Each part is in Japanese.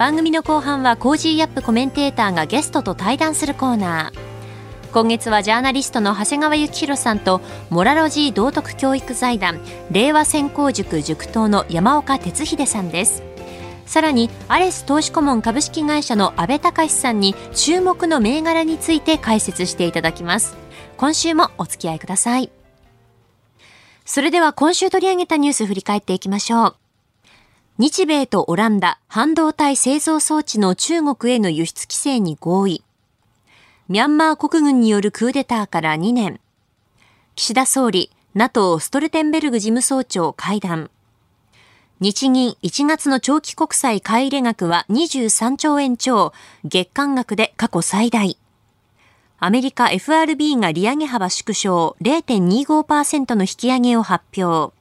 番組の後半は Cozy up コメンテーターがゲストと対談するコーナー。今月はジャーナリストの長谷川幸洋さんとモラロジー道徳教育財団令和専攻塾塾頭の山岡鉄秀さんです。さらにアレス投資顧問株式会社の阿部隆さんに注目の銘柄について解説していただきます。今週もお付き合いください。それでは今週取り上げたニュース振り返っていきましょう。日米とオランダ半導体製造装置の中国への輸出規制に合意。ミャンマー国軍によるクーデターから2年。岸田総理、NATO ストルテンベルグ事務総長会談。日銀1月の長期国債買い入れ額は23兆円超、月間額で過去最大。アメリカ FRB が利上げ幅縮小0.25%の引き上げを発表。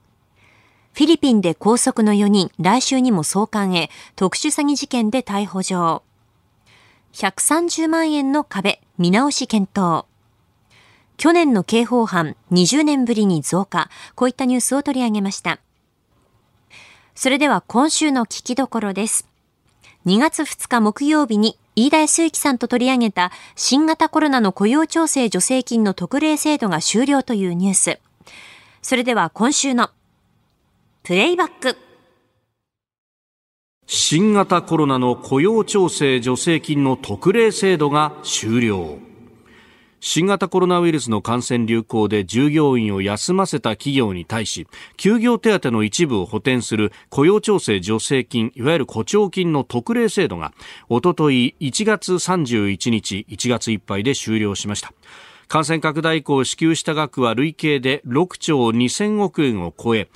フィリピンで拘束の4人、来週にも送還へ、特殊詐欺事件で逮捕状。130万円の壁、見直し検討。去年の刑法犯、20年ぶりに増加。こういったニュースを取り上げました。それでは今週の聞きどころです。2月2日木曜日に飯田康之さんと取り上げた新型コロナの雇用調整助成金の特例制度が終了というニュース。それでは今週のプレイバック新型コロナの雇用調整助成金の特例制度が終了。新型コロナウイルスの感染流行で従業員を休ませた企業に対し休業手当の一部を補填する雇用調整助成金いわゆる雇調金の特例制度がおととい1月31日1月いっぱいで終了しました。感染拡大以降支給した額は累計で6兆2000億円を超え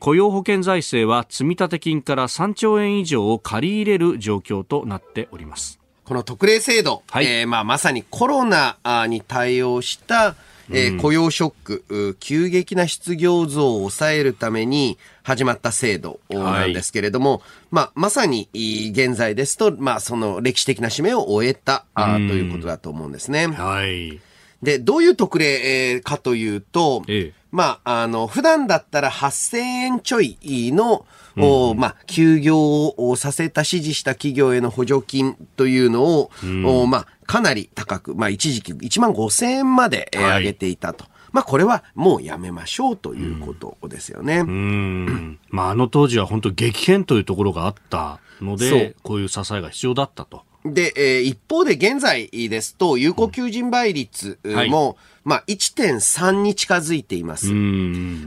雇用保険財政は積立金から3兆円以上を借り入れる状況となっております。この特例制度、はい、えー、まあ、まさにコロナに対応したえー、雇用ショック、急激な失業増を抑えるために始まった制度なんですけれども、はい、まあ、まさに現在ですと、まあ、その歴史的な使命を終えた、あということだと思うんですね。はい。で、どういう特例、かというと、ええまあ、あの、普段だったら8000円ちょいの、うん、まあ、休業をさせた指示した企業への補助金というのを、うん、まあ、かなり高く、まあ、一時期1万5000円まで上げていたと。はいまあ、これはもうやめましょうということですよね。うん。まあ、あの当時は本当激変というところがあったので、こういう支えが必要だったと。で、えー、一方で現在ですと、有効求人倍率も、はい、まあ、1.3に近づいています。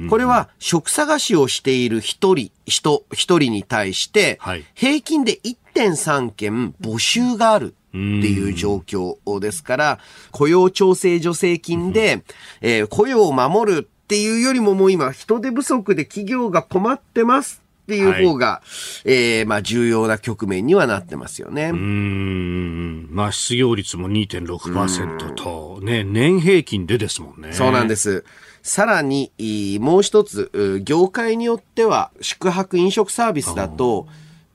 これは、職探しをしている一人、人、一人に対して、平均で1.3件募集がある。っていう状況ですから、雇用調整助成金で、えー、雇用を守るっていうよりももう今人手不足で企業が困ってますっていう方が、はい、えー、まあ重要な局面にはなってますよね。うん。まあ失業率も2.6%と、ね、年平均でですもんね。そうなんです。さらに、もう一つ、業界によっては宿泊飲食サービスだと、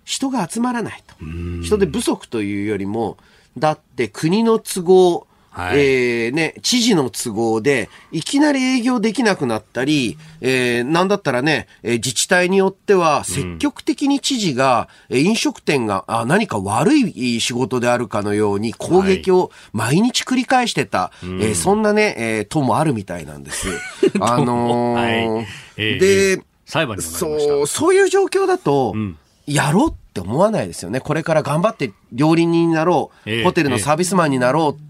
人が集まらないと。人手不足というよりも、だって国の都合、はい、えー、ね、知事の都合で、いきなり営業できなくなったり、えー、なんだったらね、自治体によっては、積極的に知事が、うん、飲食店があ何か悪い仕事であるかのように攻撃を毎日繰り返してた、はい、えー、そんなね、えー、党もあるみたいなんです。あのーはい、で、裁判にそう、そういう状況だと、うん、やろうって思わないですよね。これから頑張って料理人になろう、えー、ホテルのサービスマンになろう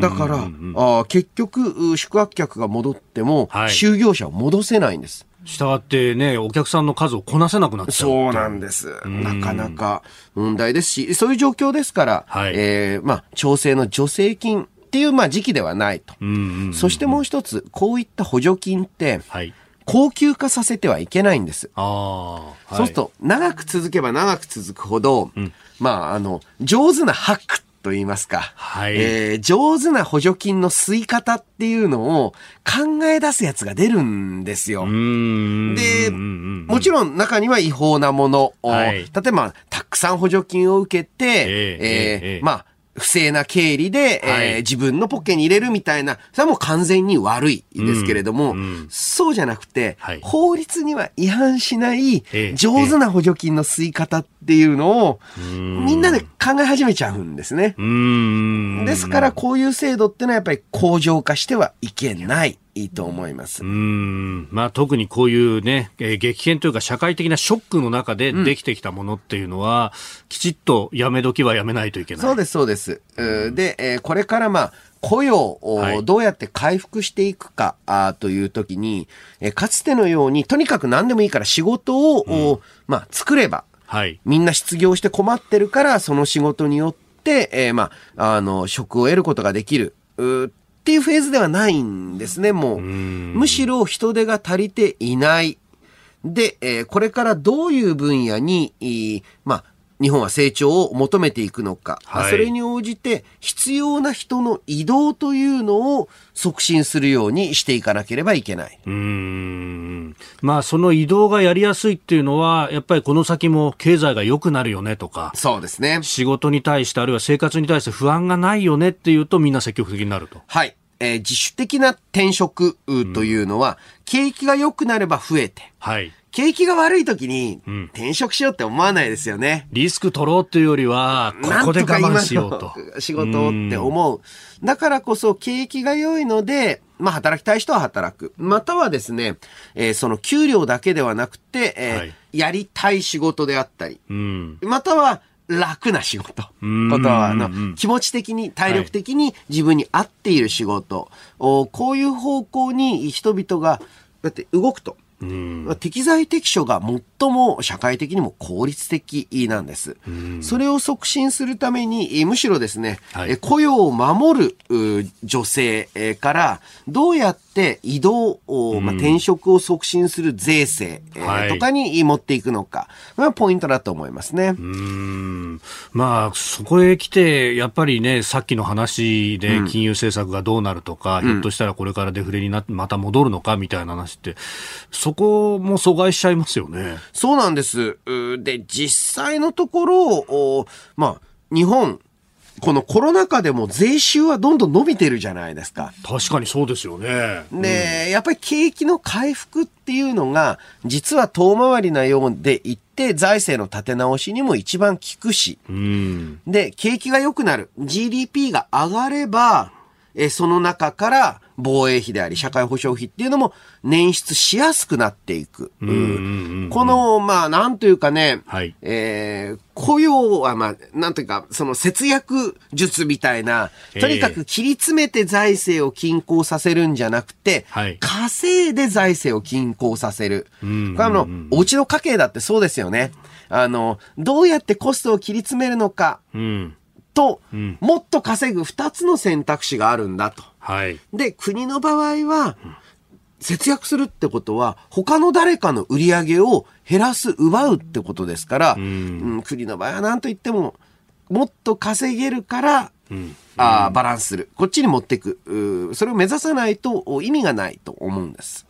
だから、あ結局、宿泊客が戻っても、はい、就業者を戻せないんです。したがってね、お客さんの数をこなせなくなっちゃうそうなんです。なかなか問題ですし、そういう状況ですから、はい、えー、まあ、調整の助成金っていう、まあ、時期ではないと。そしてもう一つ、こういった補助金って、はい。高級化させてはいけないんです。はい、そうすると、長く続けば長く続くほど、うん、まあ、あの、上手なハックっと言いますか、はい。えー上手な補助金の吸い方っていうのを考え出すやつが出るんですよ。でもちろん中には違法なものを、はい。例えばたくさん補助金を受けて、えええーええ。まあ、不正な経理で、はい。えー自分のポッケに入れるみたいな、それはもう完全に悪いですけれども、うんうん。そうじゃなくて、はい。法律には違反しないええ上手な補助金の吸い方っていうのを、ん。みんなで考え始めちゃうんですね。ですから、こういう制度ってのはやっぱり向上化してはいけないと思いますうー。んまあ、特にこういうね、えー激変というか社会的なショックの中でできてきたものっていうのは、きちっとやめ時はやめないといけない。そうです、そうです。うーで、えーこれからまあ、雇用をはいどうやって回復していくか、という時に、えーかつてのように、とにかく何でもいいから仕事を、おまあ、作れば、はい。みんな失業して困ってるから、その仕事によって、えーまあ、あの、職を得ることができる。っていうフェーズではないんですね、もう。んむしろ人手が足りていない。で、えーこれからどういう分野に、まあ、日本は成長を求めていくのか、はいそれに応じて必要な人の移動というのを促進するようにしていかなければいけない。うーん。まあ、その移動がやりやすいっていうのは、やっぱりこの先も経済が良くなるよねとか、そうですね。仕事に対して、あるいは生活に対して不安がないよねっていうと、みんな積極的になると。はい。えー自主的な転職うというのは、景気が良くなれば増えて、はい。景気が悪い時にん転職しようって思わないですよね。リスク取ろうっていうよりは、ここで我慢しようとなんか。今の仕事をって思う。だからこそ景気が良いので、まあ働きたい人は働く。またはですね、えーその給料だけではなくて、えーはいやりたい仕事であったり、うん。または楽な仕事。んことは、あのうん、気持ち的に、体力的に自分に合っている仕事。おこういう方向に人々が、だって動くと。うん。適材適所が最も社会的にも効率的なんです。それを促進するために、えむしろですね、はいえ雇用を守るう女性えから、どうやって移動を、まあ、転職を促進する税制、えーはいとかに持っていくのか、ポイントだと思いますね。うーんまあ、そこへ来て、やっぱりね、さっきの話で金融政策がどうなるとか、ひょっとしたらこれからデフレになって、また戻るのかみたいな話って、そこも阻害しちゃいますよね。そうなんです。うで、実際のところ、おまあ、日本、このコロナ禍でも税収はどんどん伸びてるじゃないですか。確かにそうですよね。で、やっぱり景気の回復っていうのが、実は遠回りなようでいって、財政の立て直しにも一番効くし、うん。で、景気が良くなる。GDP が上がれば、えその中から防衛費であり社会保障費っていうのも捻出しやすくなっていく。んうんうんこの、まあ、なんというかね、はいえー雇用は、まあ、なんというか、その節約術みたいな、とにかく切り詰めて財政を均衡させるんじゃなくて、はい稼いで財政を均衡させる。んこれあの、お家の家計だってそうですよね。あの、どうやってコストを切り詰めるのかうん。と、んもっと稼ぐ二つの選択肢があるんだと。はい。で、国の場合は、節約するってことは、他の誰かの売り上げを減らす、奪うってことですから、うん国の場合は何と言っても、もっと稼げるから、あーバランスする。こっちに持っていく。それを目指さないとお意味がないと思うんです。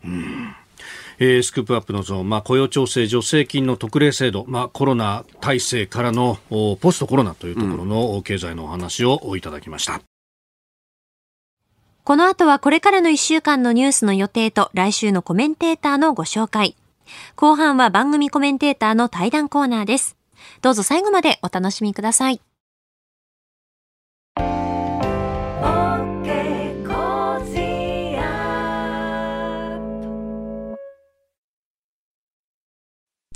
えースクープアップのゾーン、まあ、雇用調整助成金の特例制度、まあ、コロナ体制からのおポストコロナというところのお経済のお話をいただきました。この後はこれからの1週間のニュースの予定と来週のコメンテーターのご紹介。後半は番組コメンテーターの対談コーナーです。どうぞ最後までお楽しみください。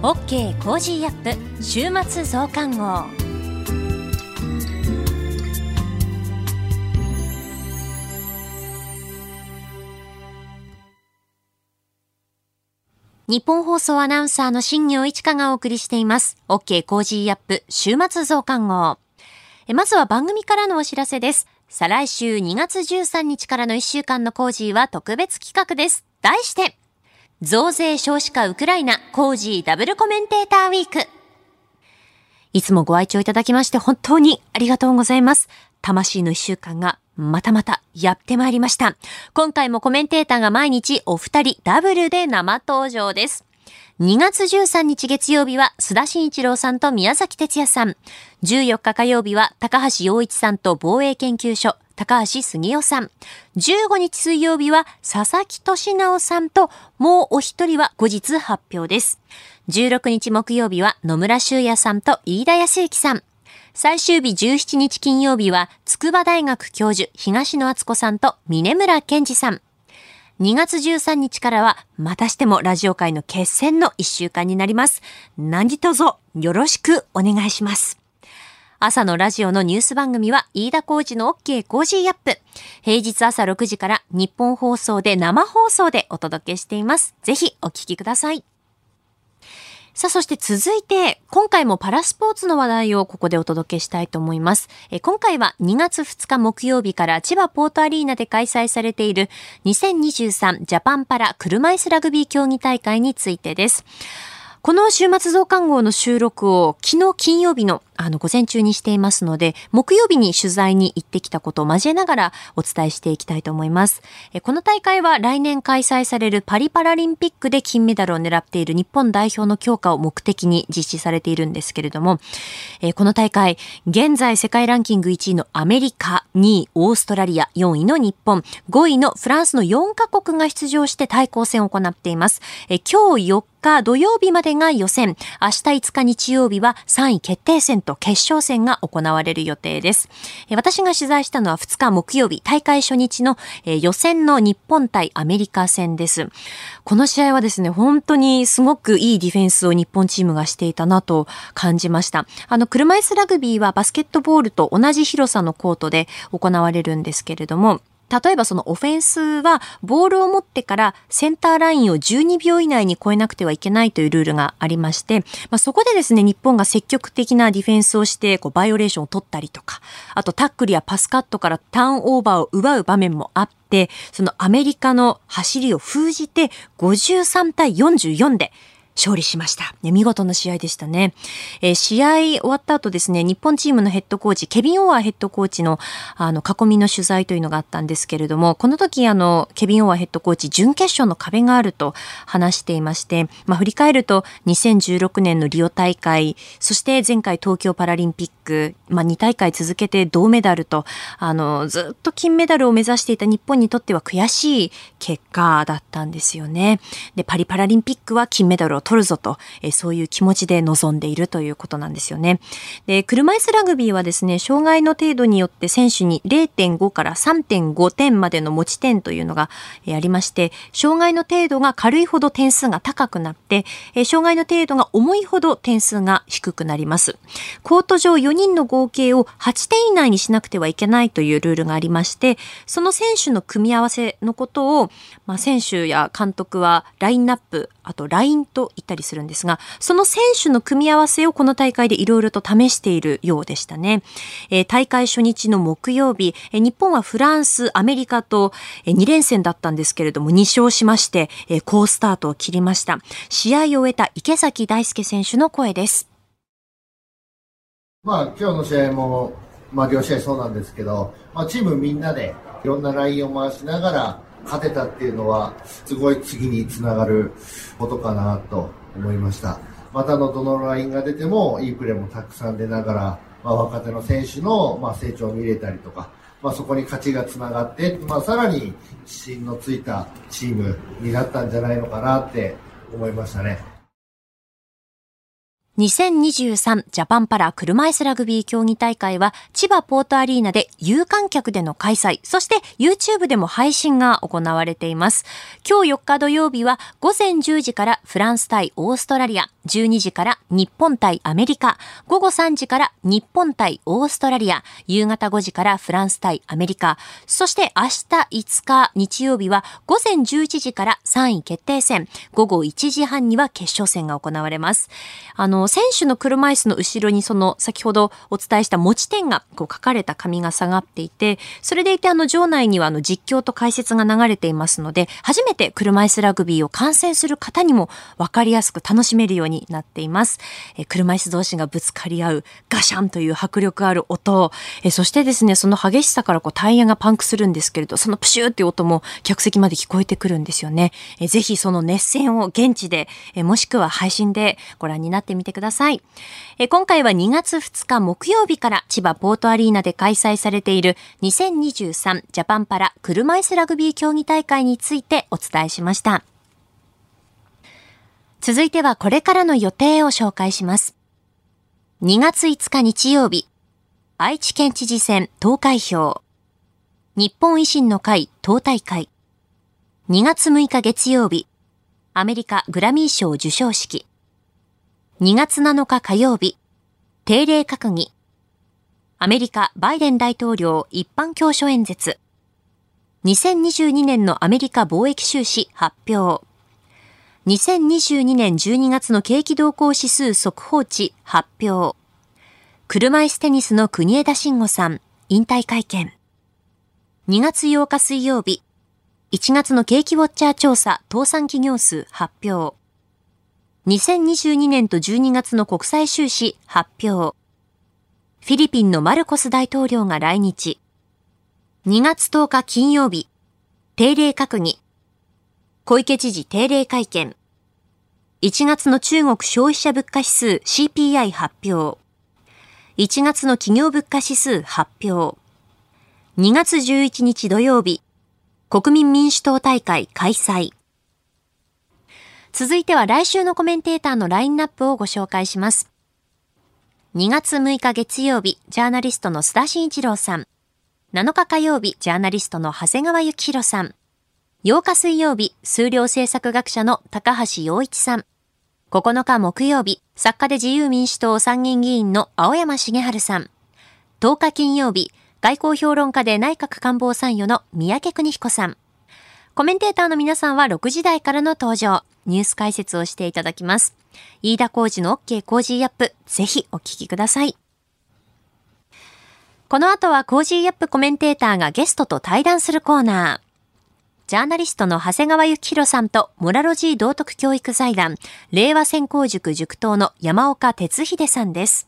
OK コージーアップ週末増刊号日本放送アナウンサーの新業一華がお送りしています。OK Cozy up 週末増刊号。まずは番組からのお知らせです。再来週2月13日からの1週間の Cozy は特別企画です。題して、増税少子化ウクライナコージーダブルコメンテーターウィーク。いつもご愛聴いただきまして本当にありがとうございます。魂の一週間がまたまたやってまいりました。今回もコメンテーターが毎日お二人ダブルで生登場です。2月13日月曜日は須田慎一郎さんと宮崎哲也さん。14日火曜日は高橋洋一さんと防衛研究所高橋杉雄さん。15日水曜日は佐々木俊直さんと、もうお一人は後日発表です。16日木曜日は野村修也さんと飯田康之さん。最終日17日金曜日は筑波大学教授東野敦子さんと峰村健二さん。2月13日からはまたしてもラジオ界の決戦の1週間になります。何卒よろしくお願いします。朝のラジオのニュース番組は、飯田浩司の OK Cozy up。平日朝6時からニッポン放送で生放送でお届けしています。ぜひお聞きください。さあ、そして続いて、今回もパラスポーツの話題をここでお届けしたいと思います。え今回は2月2日木曜日から千葉ポートアリーナで開催されている2023ジャパンパラ車椅子ラグビー競技大会についてです。この週末増刊号の収録を昨日金曜日のあの午前中にしていますので、木曜日に取材に行ってきたことを交えながらお伝えしていきたいと思います。この大会は来年開催されるパリパラリンピックで金メダルを狙っている日本代表の強化を目的に実施されているんですけれども、この大会、現在世界ランキング1位のアメリカ、2位オーストラリア、4位の日本、5位のフランスの4カ国が出場して対抗戦を行っています。今日4日土曜日までが予選、明日5日日曜日は3位決定戦と決勝戦が行われる予定です。私が取材したのは2日木曜日、大会初日の予選の日本対アメリカ戦です。この試合はですね、本当にすごくいいディフェンスを日本チームがしていたなと感じました。あの、車椅子ラグビーはバスケットボールと同じ広さのコートで行われるんですけれども、例えばそのオフェンスはボールを持ってからセンターラインを12秒以内に超えなくてはいけないというルールがありまして、まあ、そこでですね、日本が積極的なディフェンスをしてこうバイオレーションを取ったりとか、あとタックルやパスカットからターンオーバーを奪う場面もあって、そのアメリカの走りを封じて53対44で勝利しました。ね、見事な試合でしたね。えー、試合終わった後ですね、日本チームのヘッドコーチ、ケビン・オワーヘッドコーチの、あの、囲みの取材というのがあったんですけれども、この時、あの、ケビン・オワーヘッドコーチ、準決勝の壁があると話していまして、まあ、振り返ると、2016年のリオ大会、そして前回東京パラリンピック、まあ、2大会続けて銅メダルと、あの、ずっと金メダルを目指していた日本にとっては悔しい結果だったんですよね。で、パリパラリンピックは金メダルを取るぞと、えそういう気持ちで臨んでいるということなんですよね。で、車椅子ラグビーはですね、障害の程度によって選手に0.5から3.5点までの持ち点というのが、えありまして、障害の程度が軽いほど点数が高くなって、え障害の程度が重いほど点数が低くなります。コート上4人の合計を8点以内にしなくてはいけないというルールがありまして、その選手の組み合わせのことを、まあ、選手や監督はラインナップ、あと LINE と言ったりするんですが、その選手の組み合わせをこの大会でいろいろと試しているようでしたね。えー、大会初日の木曜日、えー、日本はフランス、アメリカと、えー、2連戦だったんですけれども、2勝しまして、えー、好スタートを切りました。試合を終えた池崎大輔選手の声です。まあ、今日の試合も、まあ、両試合そうなんですけど、まあ、チームみんなでいろんなラインを回しながら、勝てたっていうのは、すごい次につながることかなと思いました。またのどのラインが出てもいいプレーもたくさん出ながら、まあ、若手の選手の、まあ、成長を見れたりとか、まあ、そこに勝ちがつながって、まあ、さらに自信のついたチームになったんじゃないのかなって思いましたね。2023ジャパンパラ車椅子ラグビー競技大会は千葉ポートアリーナで有観客での開催、そして YouTube でも配信が行われています。今日4日土曜日は午前10時からフランス対オーストラリア、12時から日本対アメリカ、午後3時から日本対オーストラリア、夕方5時からフランス対アメリカ、そして明日5日日曜日は午前11時から3位決定戦、午後1時半には決勝戦が行われます。あの、選手の車椅子の後ろにその先ほどお伝えした持ち点がこう書かれた紙が下がっていて、それでいてあの場内にはあの実況と解説が流れていますので、初めて車椅子ラグビーを観戦する方にも分かりやすく楽しめるようになっています。え車椅子同士がぶつかり合うガシャンという迫力ある音、えそしてですね、その激しさからこうタイヤがパンクするんですけれど、そのプシューっていう音も客席まで聞こえてくるんですよね。えぜひその熱戦を現地で、えもしくは配信でご覧になってみてください。くださいえ今回は2月2日木曜日から千葉ポートアリーナで開催されている2023ジャパンパラ車椅子ラグビー競技大会についてお伝えしました。続いてはこれからの予定を紹介します。2月5日日曜日、愛知県知事選投開票、日本維新の会党大会、2月6日月曜日、アメリカグラミー賞授賞式、2月7日火曜日、定例閣議、アメリカバイデン大統領一般教書演説、2022年のアメリカ貿易収支発表、2022年12月の景気動向指数速報値発表。車椅子テニスの国枝慎吾さん、引退会見。2月8日水曜日、1月の景気ウォッチャー調査倒産企業数発表。2022年と12月の国際収支発表。フィリピンのマルコス大統領が来日。2月10日金曜日、定例閣議。小池知事定例会見。1月の中国消費者物価指数 CPI 発表。1月の企業物価指数発表。2月11日土曜日、国民民主党大会開催。続いては来週のコメンテーターのラインナップをご紹介します。2月6日月曜日、ジャーナリストの須田慎一郎さん。7日火曜日、ジャーナリストの長谷川幸宏さん。8日水曜日、数量政策学者の高橋洋一さん。9日木曜日、作家で自由民主党参議院議員の青山茂春さん。10日金曜日、外交評論家で内閣官房参与の三宅邦彦さん。コメンテーターの皆さんは6時台からの登場、ニュース解説をしていただきます。飯田浩二の OK 工事アップ、ぜひお聞きください。この後は Cozy up コメンテーターがゲストと対談するコーナー。ジャーナリストの長谷川幸洋さんとモラロジー道徳教育財団、令和専攻塾塾頭の山岡鉄秀さんです。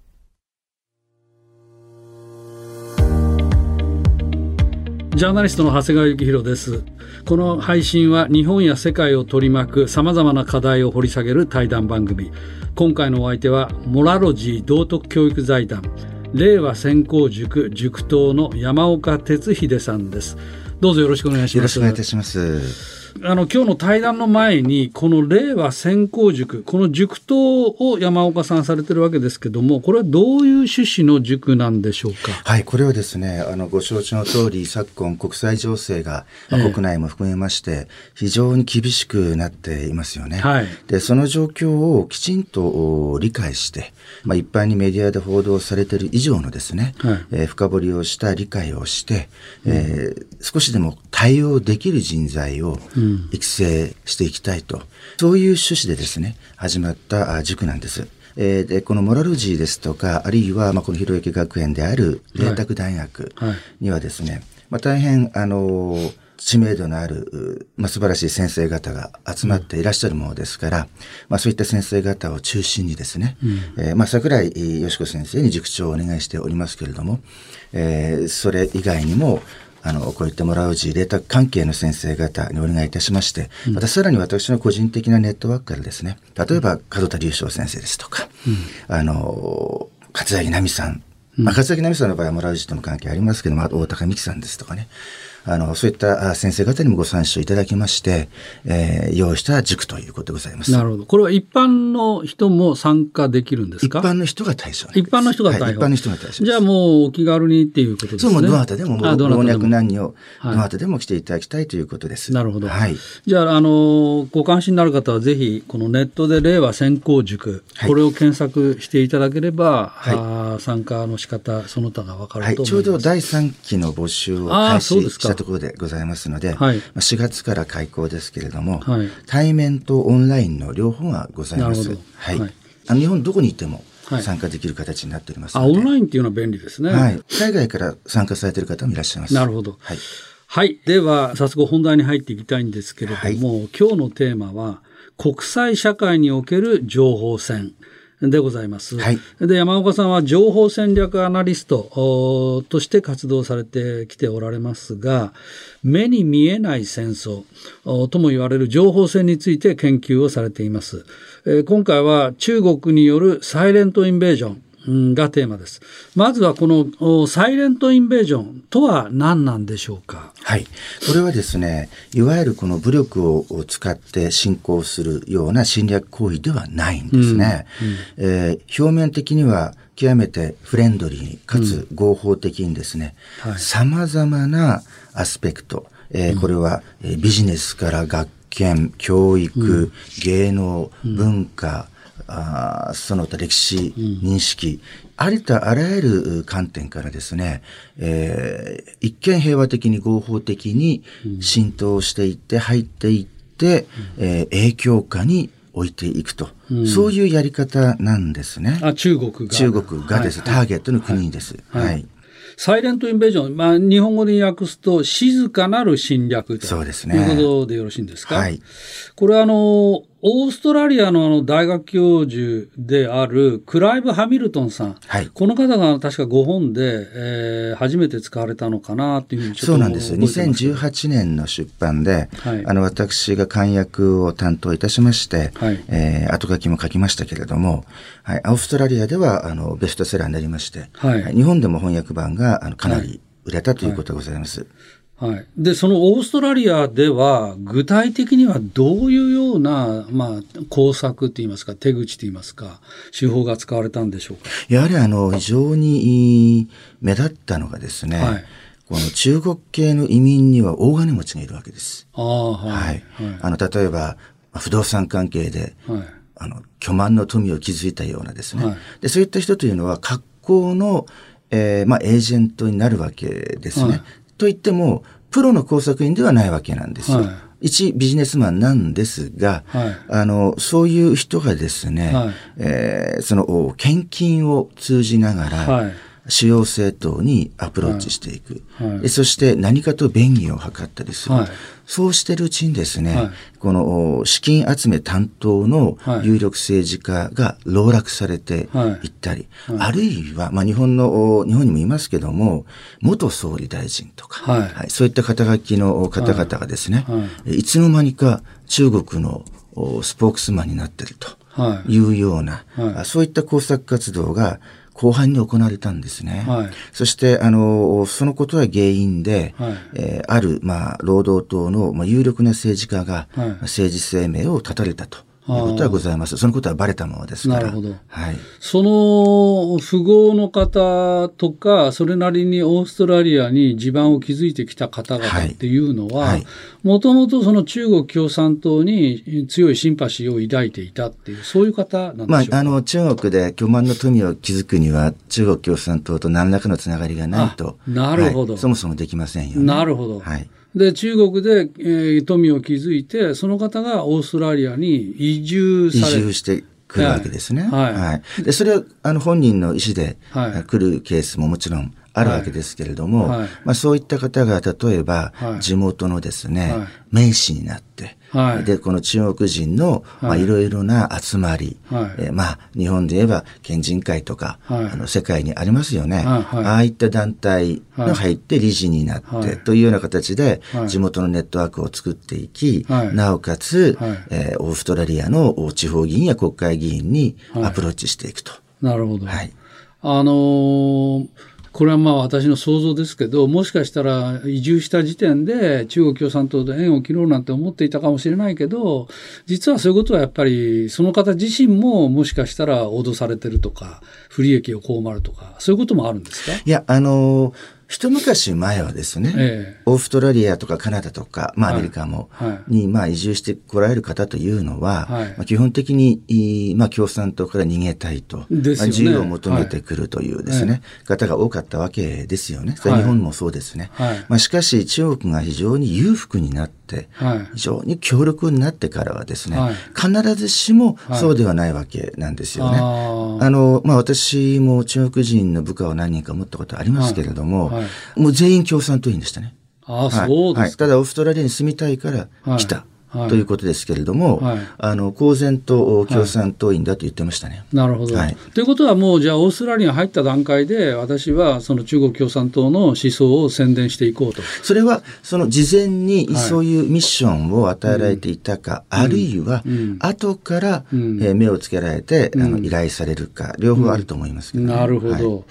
ジャーナリストの長谷川幸宏です。この配信は日本や世界を取り巻く様々な課題を掘り下げる対談番組。今回のお相手はモラロジー道徳教育財団令和専攻塾塾頭の山岡哲秀さんですどうぞよろしくお願いしますよろしくお願いいたしますあの今日の対談の前にこの令和専攻塾この塾頭を山岡さんされてるわけですけどもこれはどういう趣旨の塾なんでしょうか？はいこれはですねあのご承知の通り昨今国際情勢が、まあ、国内も含めまして非常に厳しくなっていますよね、はい、でその状況をきちんと理解して、まあ、一般にメディアで報道されている以上のですね、はい、えー、深掘りをした理解をして、えー、少しでも対応できる人材を、うん育成していきたいと、そういう趣旨でですね、始まった塾なんです。えー、でこのモラロジーですとか、あるいは、まあ、この広池学園である麗澤大学にはですね、はいはい、まあ、大変、あのー、知名度のある、まあ、素晴らしい先生方が集まっていらっしゃるものですから、うん、まあ、そういった先生方を中心にですね、うん、えー、まあ、桜井よし子先生に塾長をお願いしておりますけれども、えー、それ以外にも、あの、こういったもらう字、データ関係の先生方にお願いいたしまして、うん、またさらに私の個人的なネットワークからですね、例えば門田隆翔先生ですとか、うん、あの、勝柳奈美さん、まあ、勝柳奈美さんの場合はもらう字とも関係ありますけども、大高美樹さんですとかね、あの、そういった先生方にもご参照いただきまして、えー、用意した塾ということでございます。なるほど。これは一般の人も参加できるんですか？一般の人が対象一般の人が対象、はい、一般の人が対象じゃあもうお気軽にっていうことですね。そう、もうどなたでも、もう老若男女、どなたでも来ていただきたいということです。なるほど。はい。じゃあ、あの、ご関心のある方はぜひ、このネットで令和先行塾、はい、これを検索していただければ、はい、参加の仕方、その他が分かると思います。はい、ちょうど第3期の募集を開始したところでございます。ので、はい、4月から開校ですけれども、はい、対面とオンラインの両方がございます。はい、あの日本どこにいても参加できる形になっておりますあ、オンラインっていうのは便利ですね。はい。海外から参加されている方もいらっしゃいます。なるほど。はい。はい。では、早速本題に入っていきたいんですけれども、はい、今日のテーマは、国際社会における情報戦。でございます。はい、で山岡さんは情報戦略アナリストとして活動されてきておられますが目に見えない戦争とも言われる情報戦について研究をされています。今回は中国によるサイレントインベージョンがテーマです。まずはこのサイレントインベージョンとは何なんでしょうか？はい。これはですね、いわゆるこの武力を使って侵攻するような侵略行為ではないんですね。うんうん、えー、表面的には極めてフレンドリーかつ合法的にですね、さまざまなアスペクト、えー、これはビジネスから学研、教育、芸能、文化、あその他歴史、認識、ありとあらゆる観点からですね、えー、一見平和的に合法的に浸透していって入っていって、うん、えー、影響下に置いていくと、うん、そういうやり方なんですね。あ中国が。中国がです、はい、ターゲットの国です。はい、はいサイレントインベージョン、まあ、日本語で訳すと、静かなる侵略とそうですね。いうことでよろしいんですか？はい。これは、あの、オーストラリアのあの大学教授であるクライブ・ハミルトンさん、はい、この方が確かご本で、えー、初めて使われたのかなというふうにそうなんです。2018年の出版で、はい、あの私が漢訳を担当いたしまして、はい、えー、後書きも書きましたけれども、はい、オーストラリアではあのベストセラーになりまして、はい、日本でも翻訳版があのかなり売れたということでございます。はい、でそのオーストラリアでは具体的にはどういうような、まあ、工作といいますか手口といいますか手法が使われたんでしょうか？やはりあの非常に目立ったのがですね、はい、この中国系の移民には大金持ちがいるわけです。あはい、はい、あの例えば不動産関係で、はい、あの巨万の富を築いたようなですね、はい、でそういった人というのは格好のえー、まあ、エージェントになるわけですね。と言っても、プロの工作員ではないわけなんですよ。はい、一ビジネスマンなんですが、はい、あの、そういう人がですね、はい、えー、その、献金を通じながら、主要政党にアプローチしていく。はい、そして何かと便宜を図ったりする。はい、そうしてるうちにですね、はい、この資金集め担当の有力政治家が籠絡されてい。ったり、あるいは、まあ、日本の、日本にもいますけども、元総理大臣とか、はい。そういった肩書きの方々がですね、い。つの間にか中国のスポークスマンになっているとい。うような、そういった工作活動が後半に行われたんですね。はい、そして、あの、そのことは原因で、はい、えー、ある、まあ、労働党の、まあ、有力な政治家が、政治生命を絶たれたと。いうことはございます。そのことはばれたものですから。なるほど。はい。その富豪の方とか、それなりにオーストラリアに地盤を築いてきた方々っていうのは、もともとその中国共産党に強いシンパシーを抱いていたっていう、そういう方なんでしょまあ、あの、中国で巨万の富を築くには、中国共産党と何らかのつながりがないと。なるほど、はい、そもそもできませんよね。なるほど。はい。で、中国で、えー、富を築いて、その方がオーストラリアに移住され移住してくるわけですね。はい。はい、で、それは、あの、本人の意思で来るケースももちろんあるわけですけれども、はい。はい、まあ、そういった方が例えば地元のですね、はい、名士になって、でこの中国人の、まあ、いろいろな集まり、えー、まあ、日本で言えば県人会とか、あの世界にありますよね、ああいった団体が入って理事になって、というような形で地元のネットワークを作っていき、なおかつ、えー、オーストラリアの地方議員や国会議員にアプローチしていくと。なるほど。はい、あのーこれはまあ私の想像ですけど、もしかしたら移住した時点で中国共産党で縁を切ろうなんて思っていたかもしれないけど、実はそういうことはやっぱりその方自身ももしかしたら脅されてるとか、不利益を被るとか、そういうこともあるんですか？いや、あのー一昔前はですね、えー、オーストラリアとかカナダとか、まあ、アメリカも、はい、に、まあ、移住してこられる方というのは、はい、まあ、基本的に、まあ、共産党から逃げたいと、ね、まあ、自由を求めてくるというですね、はい、方が多かったわけですよね。日本もそうですね。まあ、しかし、中国が非常に裕福になって、非常に強力になってからはですね、必ずしもそうではないわけなんですよね。あの、まあ、私も中国人の部下を何人か持ったことありますけれども、もう全員共産党員でしたね。ああ、そうですか、はい、ただ、オーストラリアに住みたいから来た。ということですけれども、はい、あの公然と共産党員だと言ってましたね。はい、なるほど、はい、ということはもうじゃあオーストラリアに入った段階で私はその中国共産党の思想を宣伝していこうと。それはその事前にそういうミッションを与えられていたか、あるいは後から、うん、えー、目をつけられて、あの依頼されるか両方あると思いますけど、ね、なるほど。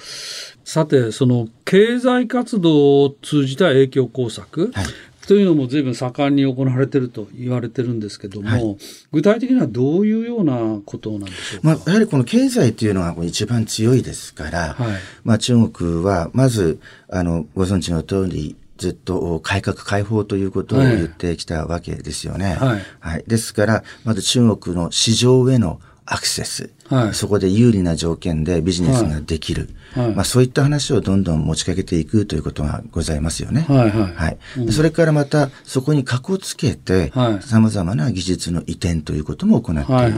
さて、その経済活動を通じた影響工作、はい、というのも随分盛んに行われていると言われてるんですけども、はい、具体的にはどういうようなことなんでしょうか、まあ、やはりこの経済というのが一番強いですから、はい、まあ、中国はまずあのご存知の通りずっと改革開放ということを言ってきたわけですよね。はい、はい、ですから、まず中国の市場へのアクセス、はい、そこで有利な条件でビジネスができる、はい、まあ、そういった話をどんどん持ちかけていくということがございますよね。はい、はい。うん、それからまたそこにかこつけてさまざまな技術の移転ということも行っていく。はい。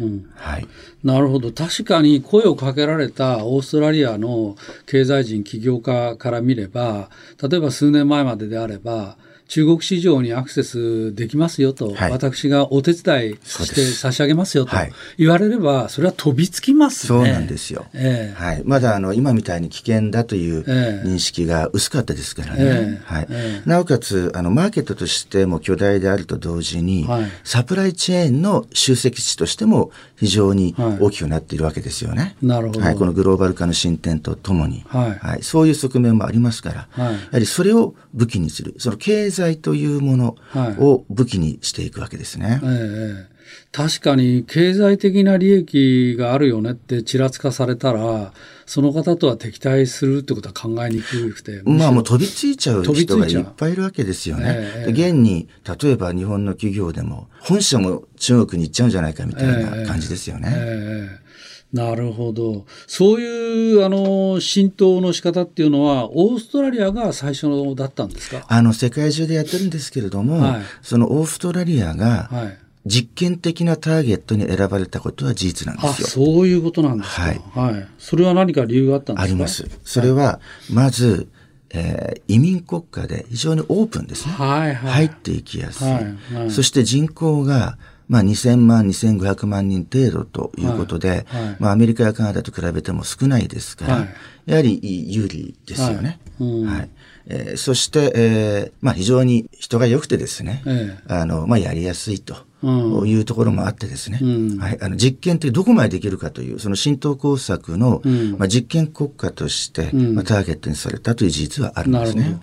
うん、はい、なるほど。確かに声をかけられたオーストラリアの経済人起業家から見れば例えば数年前までであれば中国市場にアクセスできますよと、はい、私がお手伝いして差し上げますよと言われれば、それは飛びつきますね。そうなんですよ。えー、はい、まだあの今みたいに危険だという認識が薄かったですからね。えー、はい、えー、なおかつあの、マーケットとしても巨大であると同時に、はい、サプライチェーンの集積地としても非常に大きくなっているわけですよね。なるほど、はい。このグローバル化の進展とともに、はい、はい、そういう側面もありますから、はい、やはりそれを武器にする、その経済済というものを武器にしていくわけですね。はい、ええ確かに経済的な利益があるよねってちらつかされたら、その方とは敵対するってことは考えにくくて。まあもう飛びついちゃう人がいっぱいいるわけですよね。えー、現に、例えば日本の企業でも、本社も中国に行っちゃうんじゃないかみたいな感じですよね。えーえーなるほど。そういう、あの、浸透の仕方っていうのは、オーストラリアが最初のだったんですか？あの、世界中でやってるんですけれども、はい、そのオーストラリアが、実験的なターゲットに選ばれたことは事実なんですよ。そういうことなんですか？はい。はい。それは何か理由があったんですか？あります。それは、まず、えー、移民国家で非常にオープンですね。はいはい。入っていきやすい。はいはい、そして人口が、まあ、2000万、2500万人程度ということで、はい。はい、まあ、アメリカやカナダと比べても少ないですから、はい、やはり有利ですよね。はい、えー、そして、えーまあ、非常に人が良くてですね、えー、あのまあ、やりやすいと。いうところもあってですね、うん、はい、あの実験ってどこまでできるかという、その浸透工作の、うん、まあ、実験国家として、まあ、ターゲットにされたという事実はあるんですね。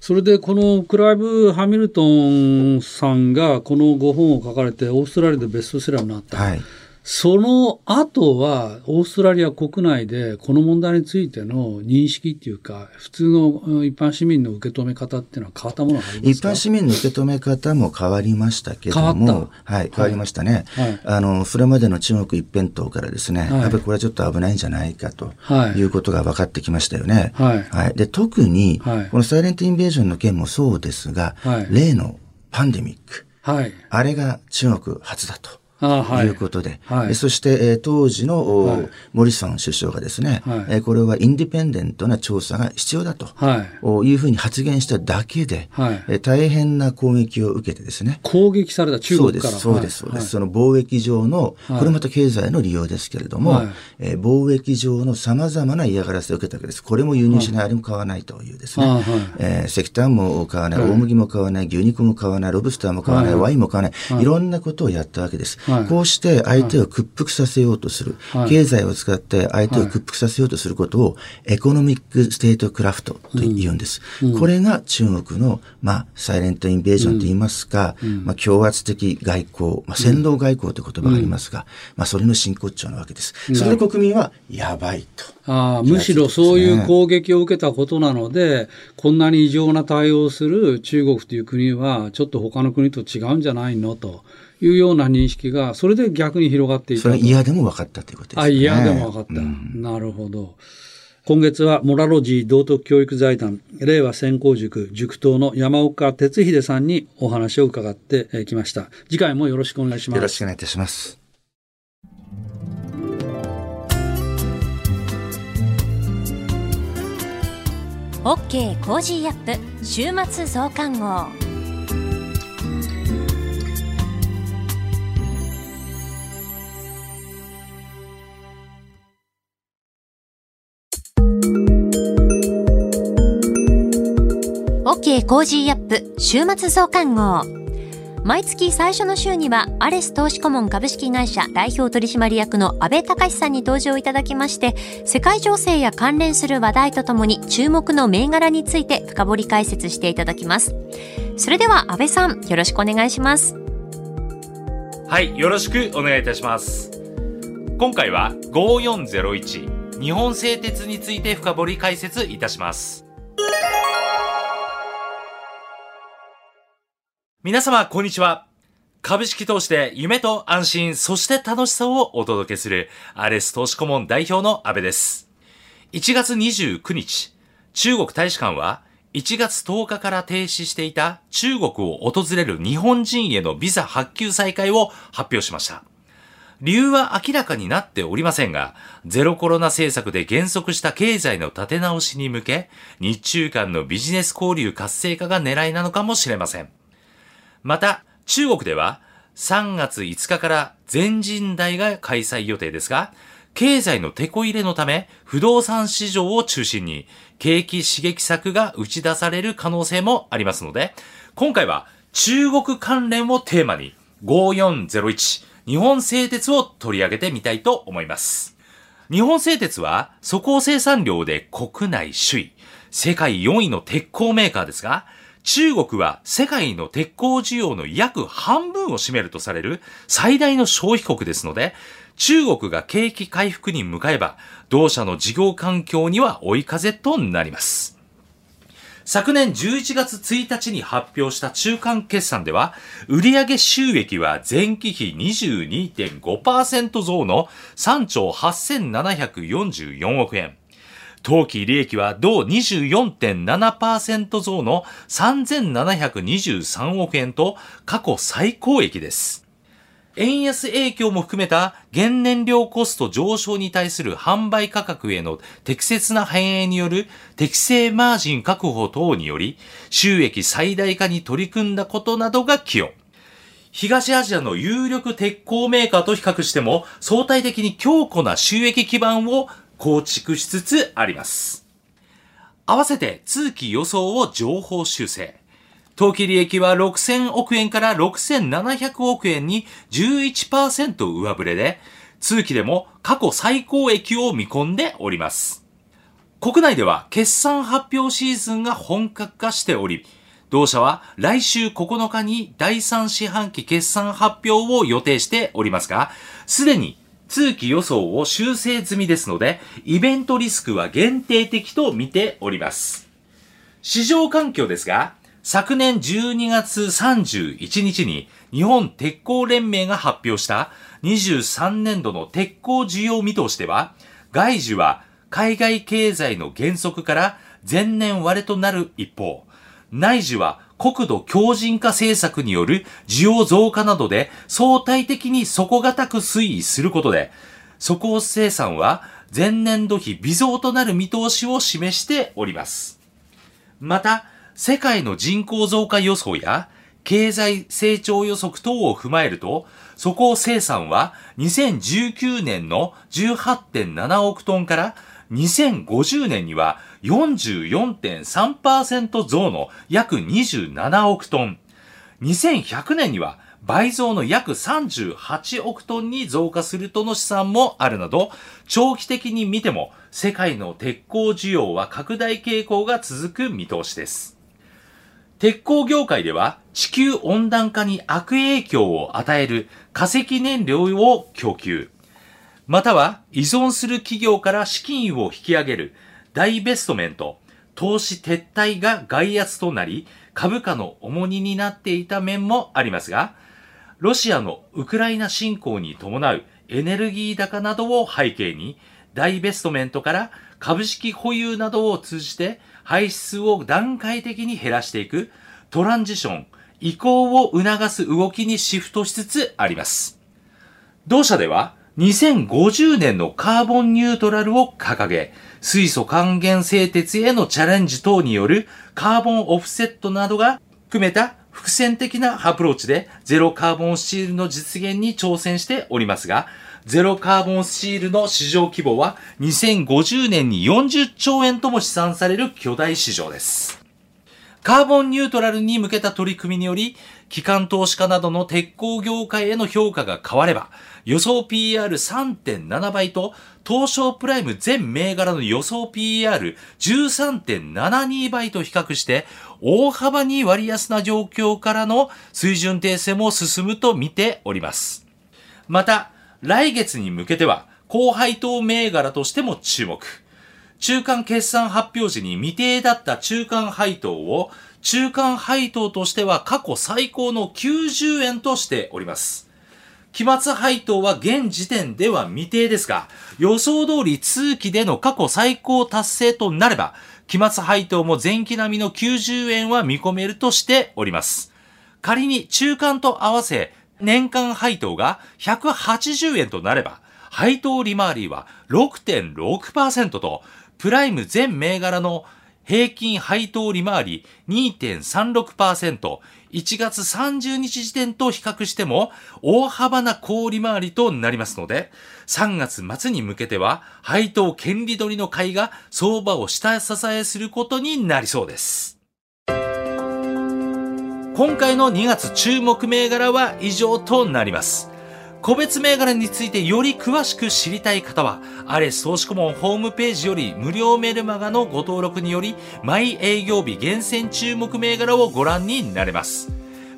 それでこのクライブ・ハミルトンさんがこの5本を書かれてオーストラリアでベストセラーになった。はいその後は、オーストラリア国内でこの問題についての認識っていうか、普通の一般市民の受け止め方っていうのは変わったものがありますか？一般市民の受け止め方も変わりましたけども、はい、変わりましたね。はい、あの、それまでの中国一辺倒からですね、はい、やっぱりこれはちょっと危ないんじゃないかということが分かってきましたよね。はい。はい、で、特に、このサイレントインベージョンの件もそうですが、例のパンデミック。はい。あれが中国初だと。とい。うことで、はい、そして、えー、当時の、はい、モリソン首相がですね、はい、えー、これはインディペンデントな調査が必要だと、はい、いうふうに発言しただけで、はい、えー、大変な攻撃を受けてですね。攻撃された中国から。そうです、そうです、そうです。その貿易上の、これまた経済の利用ですけれども、はい、えー、貿易上の様々な嫌がらせを受けたわけです。これも輸入しない、あれも買わないというですね、はい、えー、石炭も買わない、大麦も買わない、牛肉も買わない、ロブスターも買わない、ワインも買わない、いろんなことをやったわけです。こうして相手を屈服させようとする、はい、経済を使って相手を屈服させようとすることを、 economic statecraft と言うんです。うん。うん、これが中国の、まあ、 silent invasion と言いますか、うん、まあ、強圧的外交、まあ、戦狼外交という言葉がありますが、まあ、それの真骨頂なわけです。それで国民は、やばいと。あむしろそういう攻撃を受けたことなので、こんなに異常な対応をする中国という国は、ちょっと他の国と違うんじゃないのと。いうような認識が、それで逆に広がっていたそれ嫌でも分かったということですね。あ、嫌でも分かった。うん、なるほど。今月はモラロジー道徳教育財団令和専攻塾塾頭の山岡哲秀さんにお話を伺ってきました。次回もよろしくお願いします。よろしくお願いいたします。オッケーコージーアップ週末増刊号。OK コージーアップ週末増刊号。毎月最初の週には、アレス投資顧問株式会社代表取締役の安倍隆さんに登場いただきまして、世界情勢や関連する話題とともに注目の銘柄について深掘り解説していただきます。それでは安倍さん、よろしくお願いします。はい、よろしくお願いいたします。今回は5401日本製鉄について深掘り解説いたします。皆様、こんにちは。株式投資で夢と安心、そして楽しさをお届けする、アレス投資顧問代表の安部です。1月29日、中国大使館は、1月10日から停止していた中国を訪れる日本人へのビザ発給再開を発表しました。理由は明らかになっておりませんが、ゼロコロナ政策で減速した経済の立て直しに向け、日中間のビジネス交流活性化が狙いなのかもしれません。また、中国では3月5日から全人代が開催予定ですが、経済の手こ入れのため、不動産市場を中心に、景気刺激策が打ち出される可能性もありますので、今回は中国関連をテーマに、5401日本製鉄を取り上げてみたいと思います。日本製鉄は、素行生産量で国内首位、世界4位の鉄鋼メーカーですが、中国は世界の鉄鋼需要の約半分を占めるとされる最大の消費国ですので、中国が景気回復に向かえば、同社の事業環境には追い風となります。昨年11月1日に発表した中間決算では、売上収益は前期比22.5%増の3兆8744億円。当期利益は同24.7%増の3723億円と過去最高益です。円安影響も含めた原燃料コスト上昇に対する販売価格への適切な反映による適正マージン確保等により収益最大化に取り組んだことなどが寄与。東アジアの有力鉄鋼メーカーと比較しても相対的に強固な収益基盤を構築しつつあります。合わせて通期予想を情報修正。当期利益は6000億円から6700億円に11%上振れで、通期でも過去最高益を見込んでおります。国内では決算発表シーズンが本格化しており、同社は来週9日に第3四半期決算発表を予定しておりますが、すでに通期予想を修正済みですので、イベントリスクは限定的と見ております。市場環境ですが、昨年12月31日に日本鉄鋼連盟が発表した23年度の鉄鋼需要見通しでは、外需は海外経済の減速から前年割れとなる一方、内需は国土強靭化政策による需要増加などで相対的に底堅く推移することで、底生産は前年度比微増となる見通しを示しております。また、世界の人口増加予想や経済成長予測等を踏まえると、そこを生産は2019年の18.7億トンから2050年には44.3%増の約27億トン。2100年には倍増の約38億トンに増加するとの試算もあるなど、長期的に見ても世界の鉄鋼需要は拡大傾向が続く見通しです。鉄鋼業界では地球温暖化に悪影響を与える化石燃料を供給、または依存する企業から資金を引き上げるダイベストメント、投資撤退が外圧となり株価の重荷になっていた面もありますが、ロシアのウクライナ侵攻に伴うエネルギー高などを背景に、ダイベストメントから株式保有などを通じて排出を段階的に減らしていくトランジション、移行を促す動きにシフトしつつあります。同社では2050年のカーボンニュートラルを掲げ、水素還元製鉄へのチャレンジ等によるカーボンオフセットなどが含めた伏線的なアプローチでゼロカーボンスチールの実現に挑戦しておりますが、ゼロカーボンスチールの市場規模は2050年に40兆円とも試算される巨大市場です。カーボンニュートラルに向けた取り組みにより、機関投資家などの鉄鋼業界への評価が変われば、予想 PR3.7 倍と、東証プライム全銘柄の予想 PR13.72 倍と比較して、大幅に割安な状況からの水準訂正も進むと見ております。また、来月に向けては、高配当銘柄としても注目。中間決算発表時に未定だった中間配当を中間配当としては過去最高の90円としております。期末配当は現時点では未定ですが、予想通り通期での過去最高達成となれば、期末配当も前期並みの90円は見込めるとしております。仮に中間と合わせ年間配当が180円となれば、配当利回りは6.6%と、プライム全銘柄の平均配当利回り2.36%、1月30日時点と比較しても大幅な高利回りとなりますので、3月末に向けては配当権利取りの買いが相場を下支えすることになりそうです。今回の2月注目銘柄は以上となります。個別銘柄についてより詳しく知りたい方は、アレス投資顧問ホームページより無料メルマガのご登録により、毎営業日厳選注目銘柄をご覧になれます。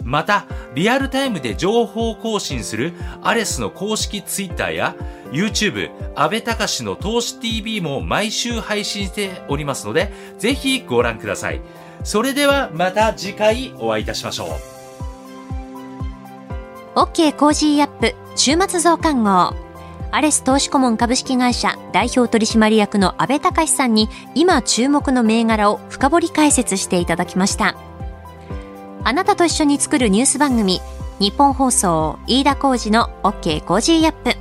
また、リアルタイムで情報更新するアレスの公式ツイッターや YouTube、安倍隆の投資 TV も毎週配信しておりますので、ぜひご覧ください。それではまた次回お会いいたしましょう。OK Cozy up 週末増刊号。アレス投資顧問株式会社代表取締役の安倍隆さんに今注目の銘柄を深掘り解説していただきました。あなたと一緒に作るニュース番組、ニッポン放送飯田浩司の OK Cozy up。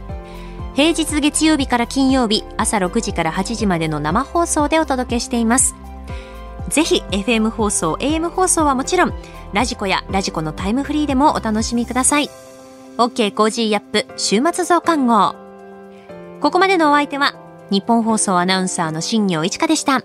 平日月曜日から金曜日朝6時から8時までの生放送でお届けしています。ぜひ FM 放送、AM 放送はもちろん、radiko や radiko のタイムフリーでもお楽しみください。OK Cozy up 週末増刊号。ここまでのお相手は、ニッポン放送アナウンサーの新行市佳でした。